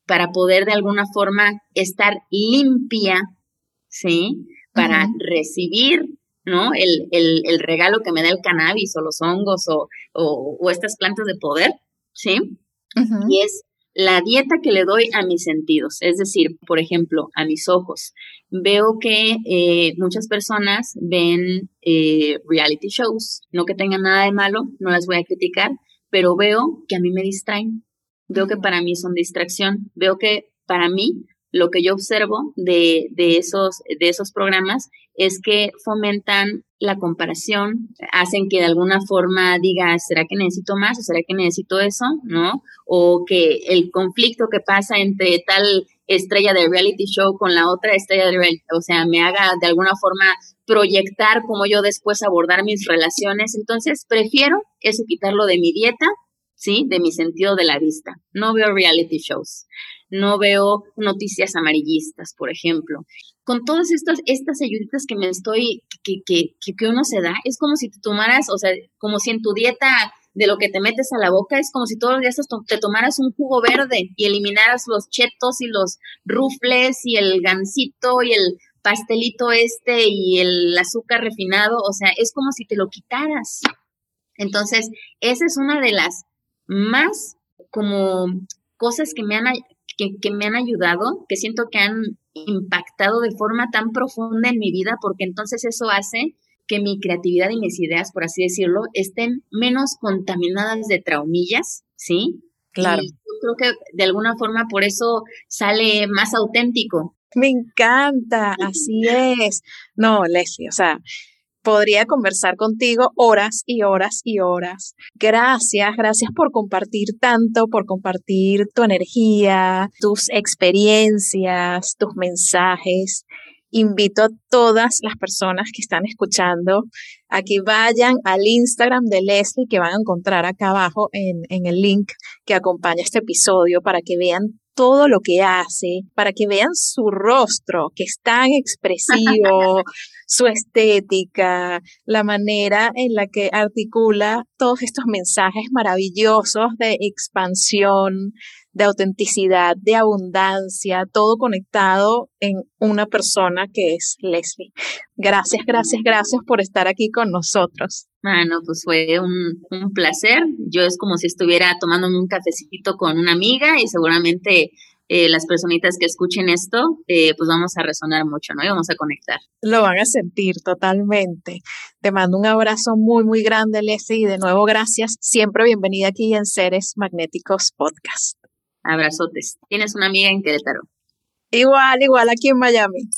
para poder de alguna forma estar limpia, ¿sí? Para recibir, ¿no? El, el, regalo que me da el cannabis o los hongos o, o, estas plantas de poder, ¿sí? Y es la dieta que le doy a mis sentidos, es decir, por ejemplo, a mis ojos. Veo que eh, muchas personas ven eh, reality shows, no que tengan nada de malo, no las voy a criticar, pero veo que a mí me distraen, veo que para mí son distracción, veo que para mí lo que yo observo de, de, esos, de esos programas es que fomentan la comparación, hacen que de alguna forma diga, ¿será que necesito más o será que necesito eso? ¿No? O que el conflicto que pasa entre tal estrella de reality show con la otra estrella de reality, o sea, me haga de alguna forma proyectar cómo yo después abordar mis relaciones. Entonces, prefiero eso quitarlo de mi dieta, ¿sí? De mi sentido de la vista. No veo reality shows no veo noticias amarillistas, por ejemplo. Con todas estas, estas ayuditas que me estoy, que, que, que, uno se da, es como si te tomaras, o sea, como si en tu dieta de lo que te metes a la boca, es como si todos los días te tomaras un jugo verde y eliminaras los chetos y los rufles y el gansito y el pastelito este y el azúcar refinado, o sea, es como si te lo quitaras. Entonces, esa es una de las más como cosas que me han que, me han ayudado, que siento que han impactado de forma tan profunda en mi vida, porque entonces eso hace que mi creatividad y mis ideas, por así decirlo, estén menos contaminadas de traumillas, ¿sí?
Claro.
yo creo que de alguna forma por eso sale más auténtico.
Me encanta, así es. No, Leslie, o sea, podría conversar contigo horas y horas y horas. Gracias, gracias por compartir tanto, por compartir tu energía, tus experiencias, tus mensajes. Invito a todas las personas que están escuchando a que vayan al Instagram de Leslie que van a encontrar acá abajo en, en el link que acompaña este episodio para que vean todo lo que hace, para que vean su rostro, que es tan expresivo, su estética, la manera en la que articula todos estos mensajes maravillosos de expansión, de autenticidad, de abundancia, todo conectado en una persona que es Leslie. Gracias, gracias, gracias por estar aquí con nosotros.
Bueno, pues fue un, un placer. Yo es como si estuviera tomándome un cafecito con una amiga y seguramente eh, las personitas que escuchen esto, eh, pues vamos a resonar mucho, ¿no? Y vamos a conectar.
Lo van a sentir totalmente. Te mando un abrazo muy, muy grande, Leslie, y de nuevo gracias. Siempre bienvenida aquí en Seres Magnéticos Podcast.
Abrazotes. Tienes una amiga en Querétaro.
Igual, igual aquí en Miami.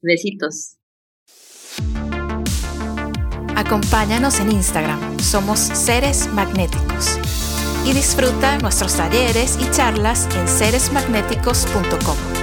Besitos.
Acompáñanos en Instagram. Somos Seres Magnéticos y disfruta nuestros talleres y charlas en seresmagnéticos.com.